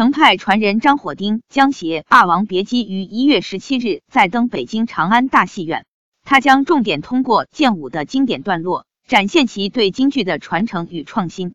程派传人张火丁将携《霸王别姬》于一月十七日再登北京长安大戏院。他将重点通过剑舞的经典段落，展现其对京剧的传承与创新。